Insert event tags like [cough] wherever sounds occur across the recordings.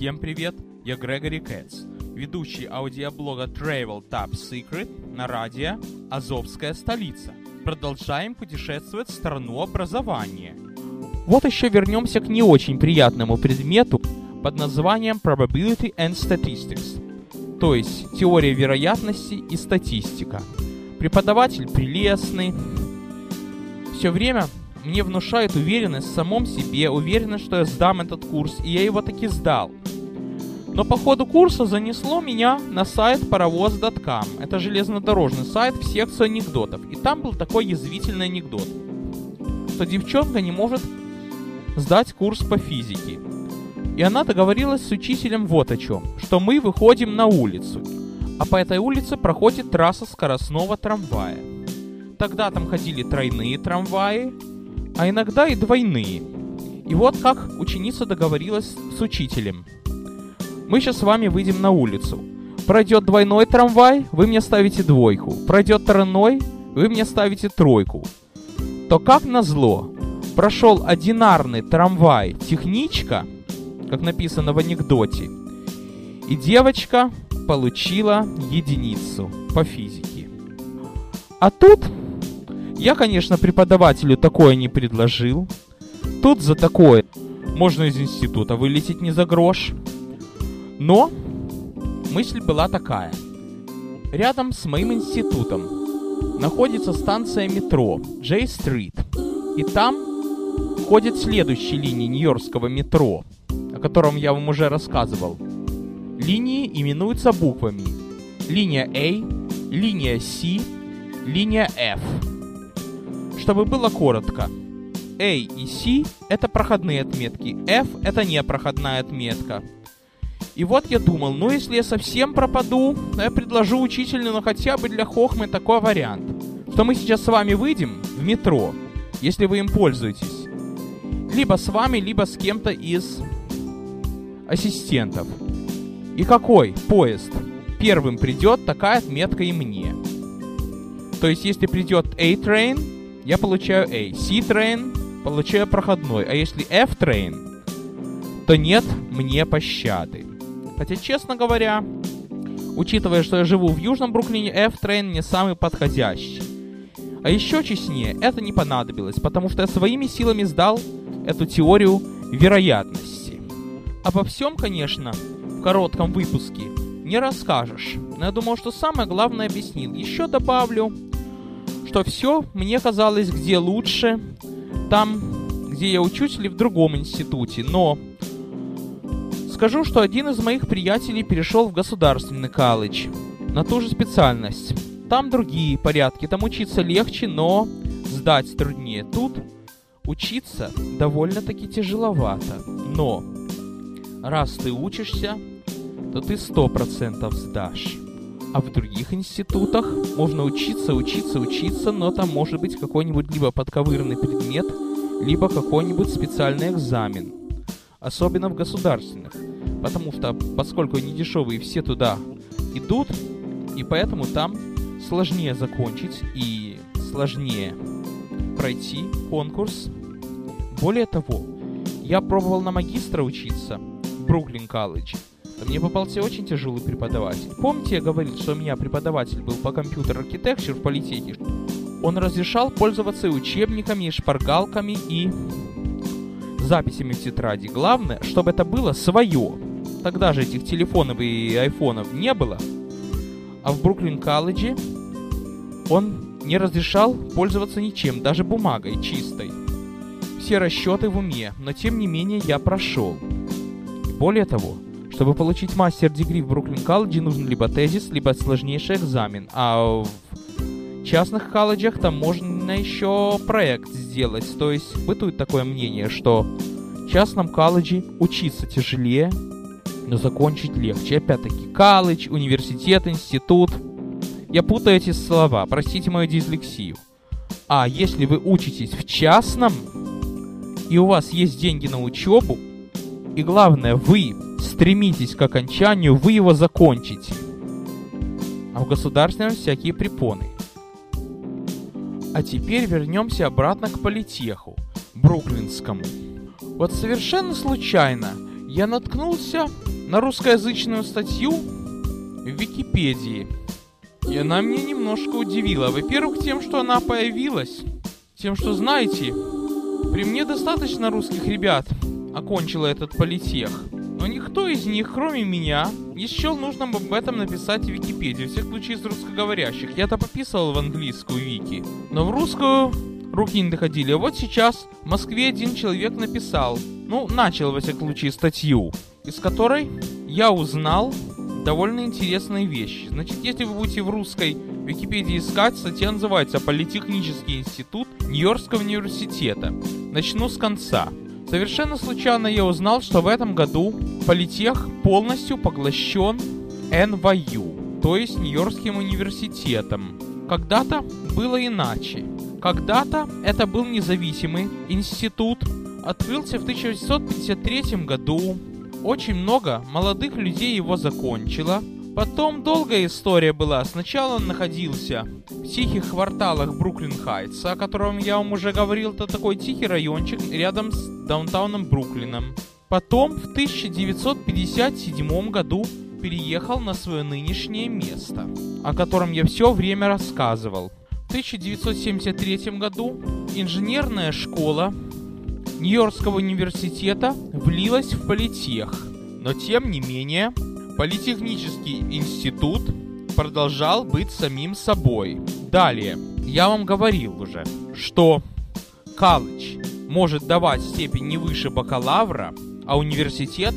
Всем привет, я Грегори Кэтс, ведущий аудиоблога Travel Top Secret на радио «Азовская столица». Продолжаем путешествовать в страну образования. Вот еще вернемся к не очень приятному предмету под названием Probability and Statistics, то есть теория вероятности и статистика. Преподаватель прелестный, все время мне внушает уверенность в самом себе, уверенность, что я сдам этот курс, и я его таки сдал. Но по ходу курса занесло меня на сайт паровоз.com. Это железнодорожный сайт в секцию анекдотов. И там был такой язвительный анекдот, что девчонка не может сдать курс по физике. И она договорилась с учителем вот о чем, что мы выходим на улицу, а по этой улице проходит трасса скоростного трамвая. Тогда там ходили тройные трамваи, а иногда и двойные. И вот как ученица договорилась с учителем. Мы сейчас с вами выйдем на улицу. Пройдет двойной трамвай, вы мне ставите двойку. Пройдет тройной, вы мне ставите тройку. То как назло, прошел одинарный трамвай техничка, как написано в анекдоте, и девочка получила единицу по физике. А тут я, конечно, преподавателю такое не предложил. Тут за такое можно из института вылететь не за грош. Но мысль была такая. Рядом с моим институтом находится станция метро Джей-стрит. И там ходит следующая линия Нью-Йоркского метро, о котором я вам уже рассказывал. Линии именуются буквами. Линия A, линия C, линия F чтобы было коротко. A и C это проходные отметки, F это непроходная отметка. И вот я думал, ну если я совсем пропаду, то я предложу учителю, ну хотя бы для хохмы такой вариант. Что мы сейчас с вами выйдем в метро, если вы им пользуетесь. Либо с вами, либо с кем-то из ассистентов. И какой поезд первым придет, такая отметка и мне. То есть, если придет A-Train, я получаю A. C-train получаю проходной. А если F-train, то нет мне пощады. Хотя, честно говоря, учитывая, что я живу в Южном Бруклине, F-train не самый подходящий. А еще честнее, это не понадобилось, потому что я своими силами сдал эту теорию вероятности. Обо всем, конечно, в коротком выпуске не расскажешь, но я думал, что самое главное объяснил. Еще добавлю, что все мне казалось где лучше, там, где я учусь, или в другом институте. Но скажу, что один из моих приятелей перешел в государственный колледж на ту же специальность. Там другие порядки, там учиться легче, но сдать труднее. Тут учиться довольно-таки тяжеловато. Но раз ты учишься, то ты сто процентов сдашь. А в других институтах можно учиться, учиться, учиться, но там может быть какой-нибудь либо подковырный предмет, либо какой-нибудь специальный экзамен. Особенно в государственных. Потому что, поскольку они дешевые, все туда идут, и поэтому там сложнее закончить и сложнее пройти конкурс. Более того, я пробовал на магистра учиться в Бруклин колледж – мне попался очень тяжелый преподаватель. Помните, я говорил, что у меня преподаватель был по компьютер архитектуре в политехе? Он разрешал пользоваться и учебниками, и шпаргалками, и записями в тетради. Главное, чтобы это было свое. Тогда же этих телефонов и айфонов не было. А в Бруклин колледже он не разрешал пользоваться ничем, даже бумагой чистой. Все расчеты в уме, но тем не менее я прошел. более того, чтобы получить мастер-дегри в Бруклин колледже, нужен либо тезис, либо сложнейший экзамен. А в частных колледжах там можно еще проект сделать. То есть бытует такое мнение, что в частном колледже учиться тяжелее, закончить легче. Опять-таки, колледж, университет, институт. Я путаю эти слова, простите мою дислексию. А если вы учитесь в частном, и у вас есть деньги на учебу, и главное, вы стремитесь к окончанию, вы его закончите. А в государственном всякие препоны. А теперь вернемся обратно к политеху, бруклинскому. Вот совершенно случайно я наткнулся на русскоязычную статью в Википедии. И она меня немножко удивила. Во-первых, тем, что она появилась. Тем, что, знаете, при мне достаточно русских ребят окончила этот политех. Но никто из них, кроме меня, не счел нужным об этом написать в Википедии, в всех случаях из русскоговорящих. Я-то пописывал в английскую Вики, но в русскую руки не доходили. А вот сейчас в Москве один человек написал, ну, начал, во всяком случае, статью, из которой я узнал довольно интересные вещи. Значит, если вы будете в русской Википедии искать, статья называется «Политехнический институт Нью-Йоркского университета». Начну с конца. Совершенно случайно я узнал, что в этом году политех полностью поглощен NYU, то есть Нью-Йоркским университетом. Когда-то было иначе. Когда-то это был независимый институт, открылся в 1953 году. Очень много молодых людей его закончило, Потом долгая история была. Сначала он находился в тихих кварталах Бруклин-Хайтса, о котором я вам уже говорил. Это такой тихий райончик рядом с даунтауном Бруклином. Потом в 1957 году переехал на свое нынешнее место, о котором я все время рассказывал. В 1973 году инженерная школа Нью-Йоркского университета влилась в политех, но тем не менее Политехнический институт продолжал быть самим собой. Далее, я вам говорил уже, что колледж может давать степень не выше бакалавра, а университет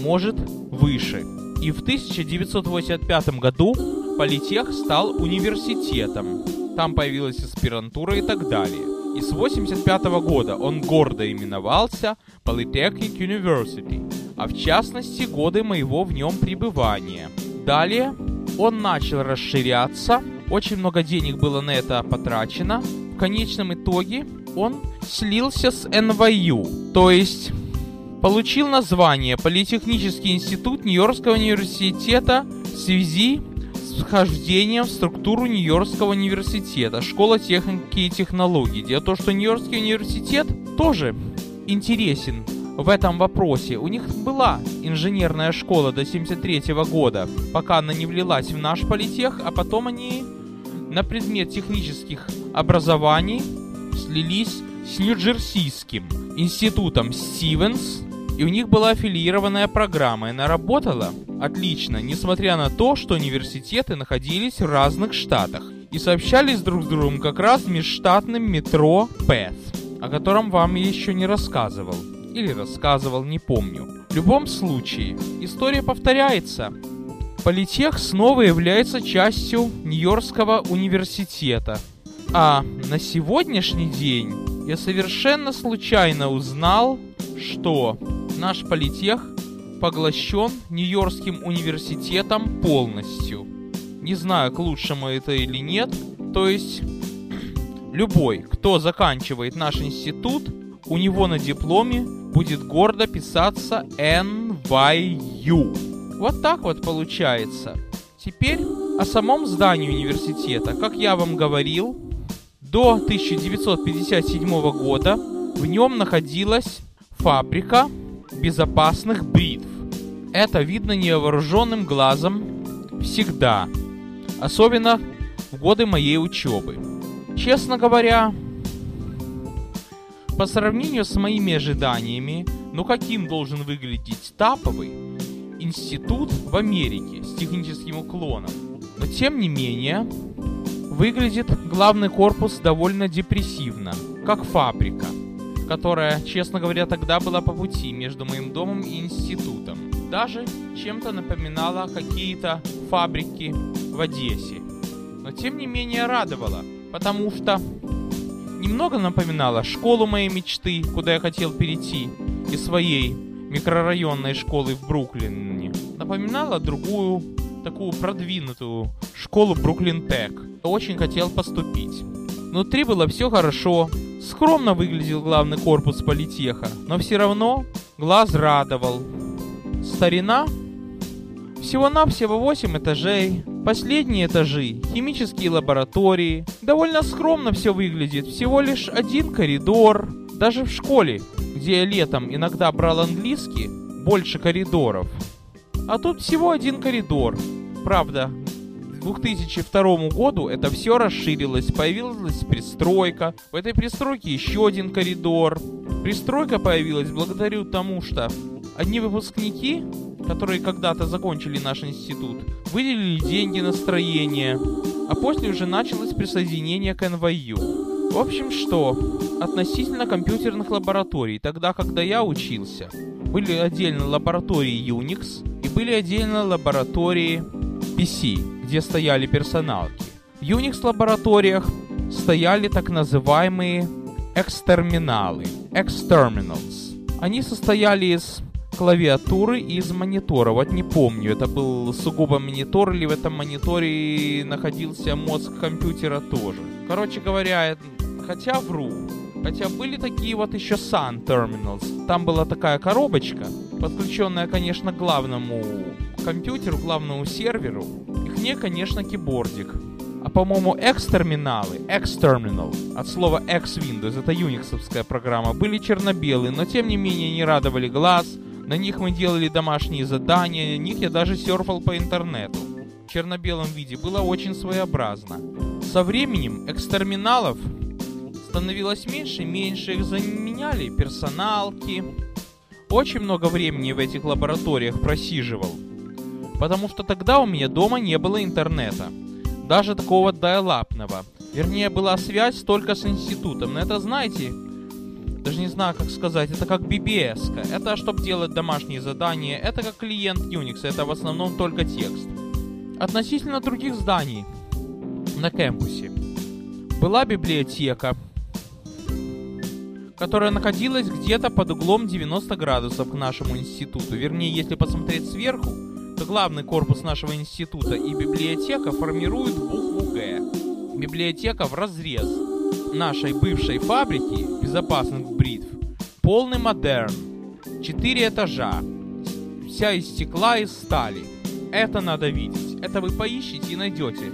может выше. И в 1985 году политех стал университетом. Там появилась аспирантура и так далее. И с 1985 года он гордо именовался Polytechnic University а в частности годы моего в нем пребывания. Далее он начал расширяться, очень много денег было на это потрачено. В конечном итоге он слился с NYU, то есть получил название Политехнический институт Нью-Йоркского университета в связи с в структуру Нью-Йоркского университета, школа техники и технологий. Дело в том, что Нью-Йоркский университет тоже интересен в этом вопросе. У них была инженерная школа до 73 года, пока она не влилась в наш политех, а потом они на предмет технических образований слились с Нью-Джерсийским институтом Стивенс, и у них была аффилированная программа, и она работала отлично, несмотря на то, что университеты находились в разных штатах и сообщались друг с другом как раз межштатным метро Пэт, о котором вам я еще не рассказывал или рассказывал, не помню. В любом случае, история повторяется. Политех снова является частью Нью-Йоркского университета. А на сегодняшний день я совершенно случайно узнал, что наш политех поглощен Нью-Йоркским университетом полностью. Не знаю, к лучшему это или нет. То есть, [clears throat] любой, кто заканчивает наш институт, у него на дипломе будет гордо писаться NYU. Вот так вот получается. Теперь о самом здании университета. Как я вам говорил, до 1957 года в нем находилась фабрика безопасных бритв. Это видно невооруженным глазом всегда, особенно в годы моей учебы. Честно говоря, по сравнению с моими ожиданиями, ну каким должен выглядеть таповый институт в Америке с техническим уклоном? Но тем не менее, выглядит главный корпус довольно депрессивно, как фабрика, которая, честно говоря, тогда была по пути между моим домом и институтом. Даже чем-то напоминала какие-то фабрики в Одессе. Но тем не менее радовала, потому что немного напоминала школу моей мечты, куда я хотел перейти, из своей микрорайонной школы в Бруклине. Напоминала другую, такую продвинутую школу Бруклин Тек. Очень хотел поступить. Внутри было все хорошо, скромно выглядел главный корпус политеха, но все равно глаз радовал. Старина всего-навсего 8 этажей. Последние этажи – химические лаборатории. Довольно скромно все выглядит, всего лишь один коридор. Даже в школе, где я летом иногда брал английский, больше коридоров. А тут всего один коридор. Правда, 2002 году это все расширилось, появилась пристройка. В этой пристройке еще один коридор. Пристройка появилась благодаря тому, что одни выпускники, которые когда-то закончили наш институт, выделили деньги на строение, а после уже началось присоединение к НВЮ. В общем, что, относительно компьютерных лабораторий, тогда, когда я учился, были отдельно лаборатории Unix и были отдельно лаборатории PC, где стояли персоналки. В Unix лабораториях стояли так называемые экстерминалы, exterminals. Они состояли из клавиатуры и из монитора. Вот не помню, это был сугубо монитор или в этом мониторе находился мозг компьютера тоже. Короче говоря, хотя вру, Хотя были такие вот еще Sun Terminals. Там была такая коробочка, подключенная, конечно, к главному компьютеру, главному серверу. Их не, конечно, кибордик. А по-моему, X-терминалы, X-terminal, от слова X-Windows, это юниксовская программа, были черно-белые, но тем не менее не радовали глаз. На них мы делали домашние задания, на них я даже серфал по интернету. В черно-белом виде было очень своеобразно. Со временем экстерминалов становилось меньше и меньше, их заменяли персоналки. Очень много времени в этих лабораториях просиживал, потому что тогда у меня дома не было интернета, даже такого дайлапного. Вернее, была связь только с институтом, но это, знаете, даже не знаю, как сказать, это как BBS. -ка. Это чтобы делать домашние задания, это как клиент Unix, это в основном только текст. Относительно других зданий на кампусе была библиотека, которая находилась где-то под углом 90 градусов к нашему институту. Вернее, если посмотреть сверху, то главный корпус нашего института и библиотека формируют букву «Г». Библиотека в разрез нашей бывшей фабрики безопасных бритв. Полный модерн. Четыре этажа. Вся из стекла и стали. Это надо видеть. Это вы поищите и найдете.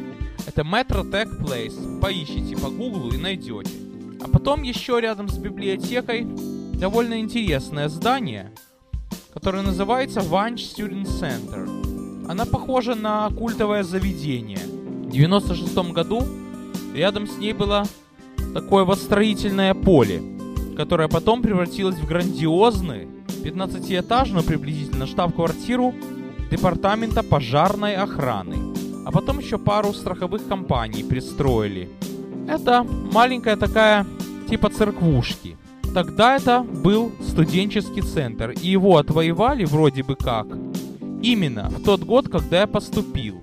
Это Metro Tech Place. Поищите по гуглу и найдете. А потом еще рядом с библиотекой довольно интересное здание, которое называется Vanch Student Center. Она похожа на культовое заведение. В 96 году рядом с ней было такое вот поле, которое потом превратилось в грандиозный 15-этажную приблизительно штаб-квартиру департамента пожарной охраны. А потом еще пару страховых компаний пристроили – это маленькая такая типа церквушки. Тогда это был студенческий центр, и его отвоевали вроде бы как именно в тот год, когда я поступил.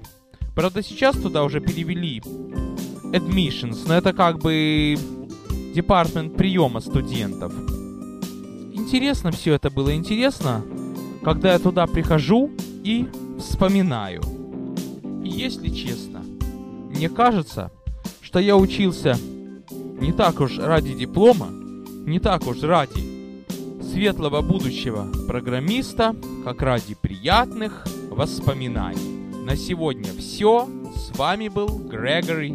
Правда, сейчас туда уже перевели admissions, но это как бы департмент приема студентов. Интересно все это было, интересно, когда я туда прихожу и вспоминаю. И если честно, мне кажется, что я учился не так уж ради диплома, не так уж ради светлого будущего программиста, как ради приятных воспоминаний. На сегодня все. С вами был Грегори